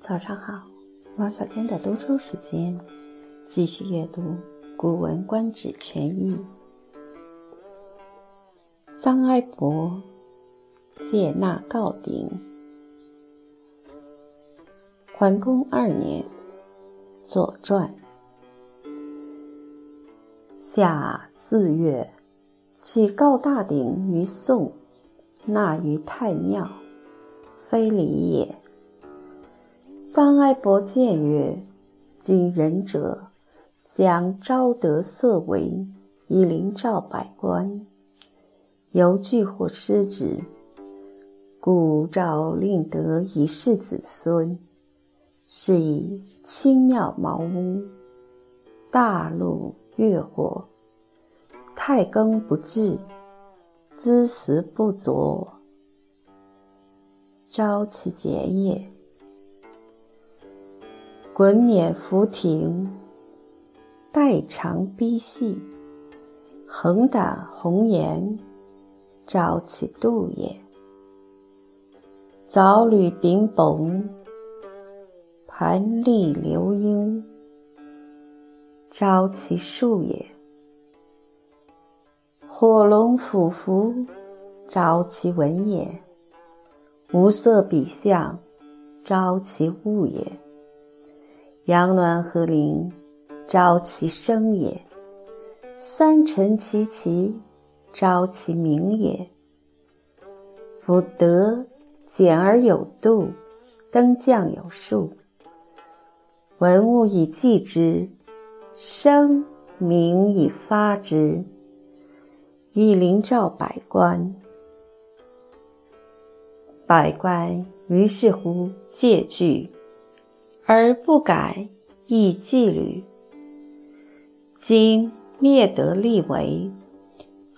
早上好，王小娟的读书时间，继续阅读《古文观止全译》。臧哀伯借纳告鼎，桓公二年，《左传》。夏四月，取告大鼎于宋，纳于太庙，非礼也。臧哀伯谏曰：“君仁者，将昭德色为，以灵照百官。犹惧或失之，故诏令德以示子孙。是以清庙茅屋，大路越火，太庚不至，资时不足，昭其节也。”滚冕浮庭，代长逼细，横胆红颜，昭其度也。藻履秉绷，盘立流英，昭其数也。火龙俯伏，昭其文也。无色比象，昭其物也。阳鸾和灵，昭其生也；三辰其齐，昭其明也。夫德简而有度，登降有数，文物以纪之，声名以发之，以灵照百官。百官于是乎戒惧。而不改，亦纪律。今灭德立为，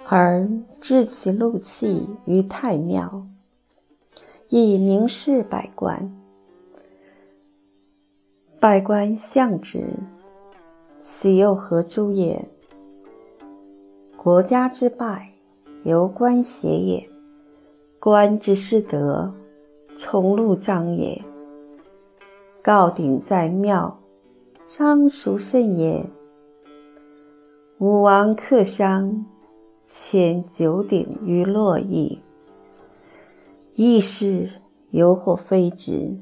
而置其禄器于太庙，以明示百官。百官相之，其又何诸也？国家之败，由官邪也。官之失德，从禄彰也。告鼎在庙，张孰甚也？武王克商，迁九鼎于洛邑。义士犹或非之，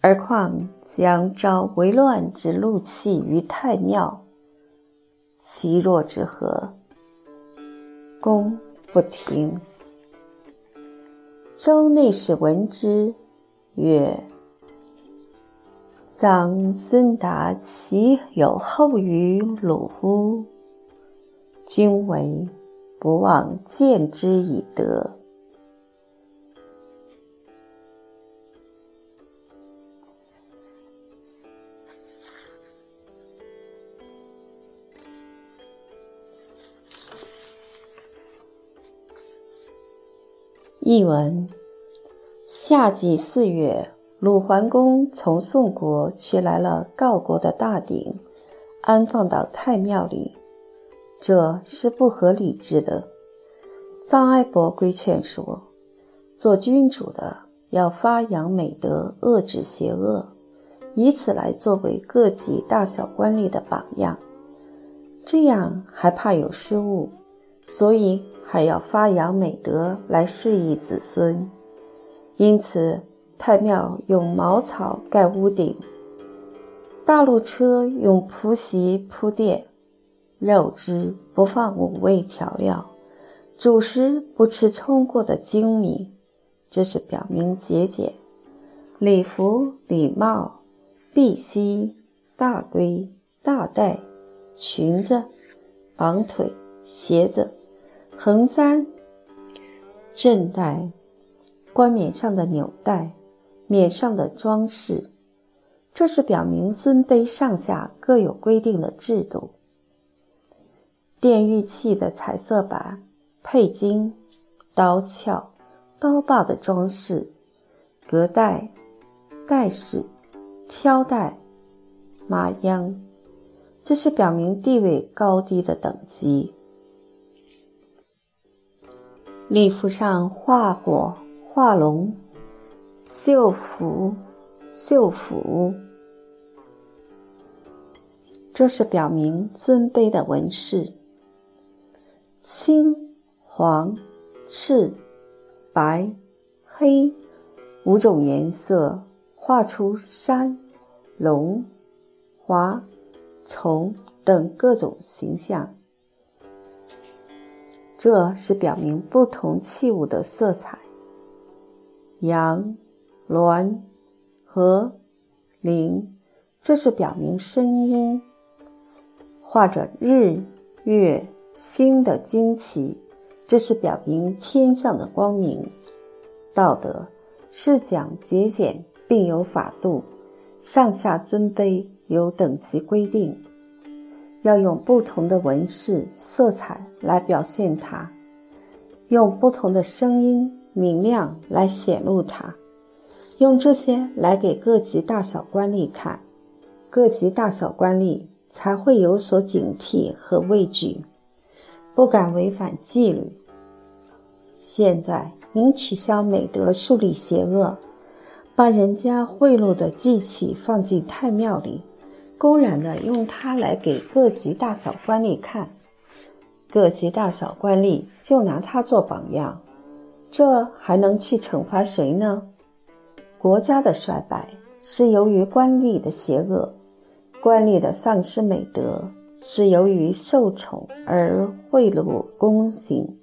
而况将昭为乱之禄器于太庙，其若之何？公不听。周内史闻之，曰。臧孙达其有后于鲁乎？君为不忘见之以德。译文：夏季四月。鲁桓公从宋国取来了郜国的大鼎，安放到太庙里，这是不合理之的。臧哀伯规劝说：做君主的要发扬美德，遏制邪恶，以此来作为各级大小官吏的榜样。这样还怕有失误，所以还要发扬美德来示意子孙。因此。太庙用茅草盖屋顶，大路车用蒲席铺垫，肉汁不放五味调料，主食不吃葱过的精米，这是表明节俭。礼服、礼帽、碧膝、大龟、大带、裙子、绑腿、鞋子、横簪、正带、冠冕上的纽带。冕上的装饰，这是表明尊卑上下各有规定的制度。电玉器的彩色板、佩金、刀鞘、刀把的装饰，隔带、带饰、飘带、马秧，这是表明地位高低的等级。礼服上画火、画龙。绣服、绣服。这是表明尊卑的纹饰。青、黄、赤、白、黑五种颜色画出山、龙、华、虫等各种形象。这是表明不同器物的色彩。阳、鸾、和、灵，这是表明声音。画着日、月、星的旌旗，这是表明天上的光明。道德是讲节俭，并有法度，上下尊卑有等级规定，要用不同的纹饰、色彩来表现它，用不同的声音、明亮来显露它，用这些来给各级大小官吏看，各级大小官吏。才会有所警惕和畏惧，不敢违反纪律。现在您取消美德，树立邪恶，把人家贿赂的祭器放进太庙里，公然的用它来给各级大小官吏看，各级大小官吏就拿它做榜样，这还能去惩罚谁呢？国家的衰败是由于官吏的邪恶。官吏的丧失美德，是由于受宠而贿赂公行。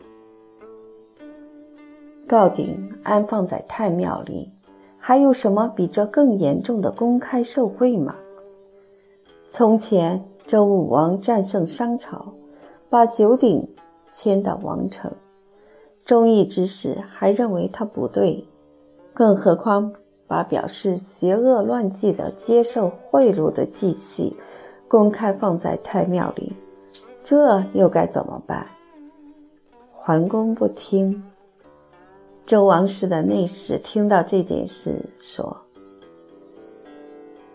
告鼎安放在太庙里，还有什么比这更严重的公开受贿吗？从前周武王战胜商朝，把九鼎迁到王城，忠义之士还认为他不对，更何况。把表示邪恶乱纪的接受贿赂的祭器公开放在太庙里，这又该怎么办？桓公不听。周王室的内侍听到这件事，说：“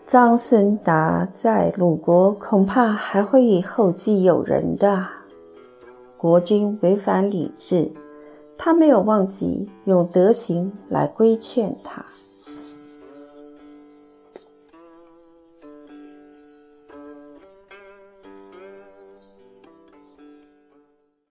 臧孙达在鲁国恐怕还会以后继有人的。国君违反礼制，他没有忘记用德行来规劝他。”